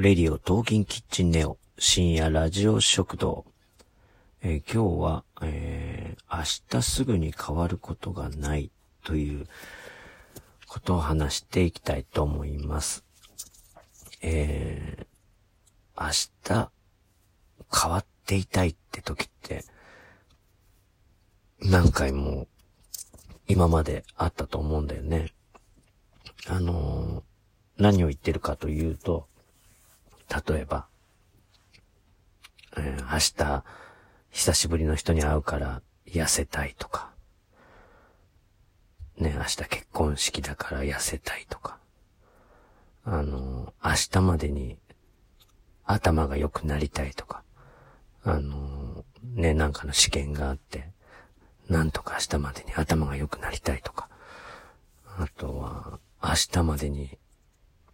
レディオトーキンキッチンネオ深夜ラジオ食堂。えー今日は、えー明日すぐに変わることがないということを話していきたいと思います。えー明日変わっていたいって時って何回も今まであったと思うんだよね。あのー何を言ってるかというと、例えば、えー明日、久しぶりの人に会うから痩せたいとか、ね、明日結婚式だから痩せたいとか、あの明日までに頭が良くなりたいとか、あのね、なんかの試験があって、なんとか明日までに頭が良くなりたいとか、あとは、明日までに、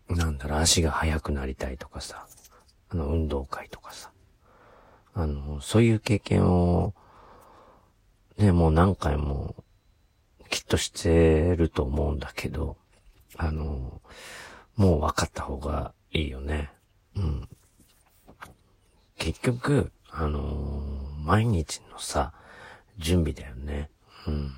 なんだろう、足が速くなりたいとかさ、あの、運動会とかさ、あの、そういう経験を、ね、もう何回も、きっとしてると思うんだけど、あの、もう分かった方がいいよね。うん。結局、あの毎日のさ、準備だよね。うん。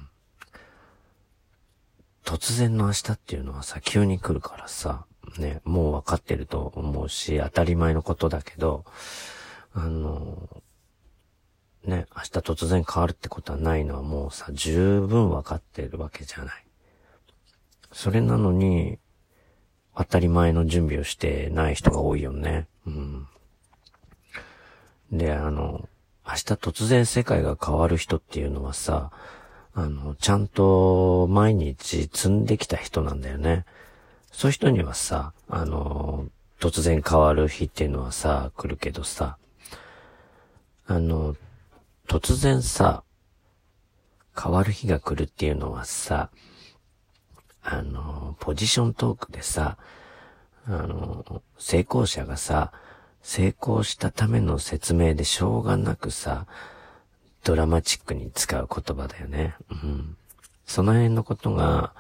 突然の明日っていうのはさ、急に来るからさ、ね、もう分かってると思うし、当たり前のことだけど、あの、ね、明日突然変わるってことはないのはもうさ、十分分かってるわけじゃない。それなのに、当たり前の準備をしてない人が多いよね。うん。で、あの、明日突然世界が変わる人っていうのはさ、あの、ちゃんと毎日積んできた人なんだよね。そういう人にはさ、あの、突然変わる日っていうのはさ、来るけどさ、あの、突然さ、変わる日が来るっていうのはさ、あの、ポジショントークでさ、あの、成功者がさ、成功したための説明でしょうがなくさ、ドラマチックに使う言葉だよね。うん。その辺のことが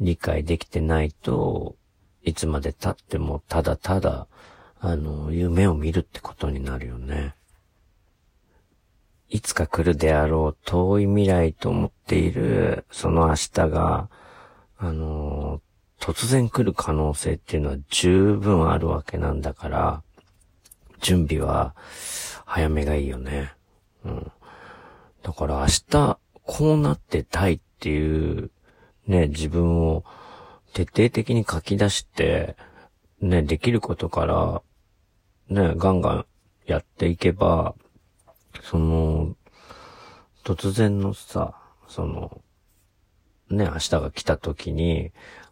理解できてないと、いつまで経ってもただただ、あの、夢を見るってことになるよね。いつか来るであろう遠い未来と思っている、その明日が、あの、突然来る可能性っていうのは十分あるわけなんだから、準備は早めがいいよね。うん。だから明日こうなってたいっていうね、自分を徹底的に書き出して、ね、できることから、ね、ガンガンやっていけば、その、突然のさ、その、ね、明日が来た時に、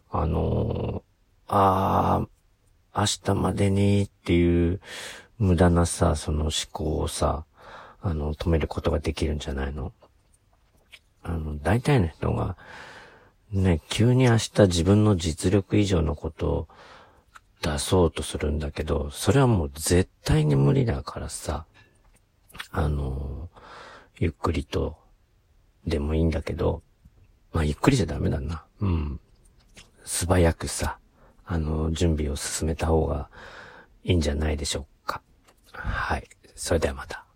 あのあー、明日までにっていう無駄なさ、その思考をさ、あの、止めることができるんじゃないの？あの、大体の人が、ね、急に明日自分の実力以上のことを出そうとするんだけど、それはもう絶対に無理だからさ、あの、ゆっくりとでもいいんだけど、まあ、ゆっくりじゃダメだな。うん。素早くさ、あの、準備を進めた方がいいんじゃないでしょうか。はい。それではまた。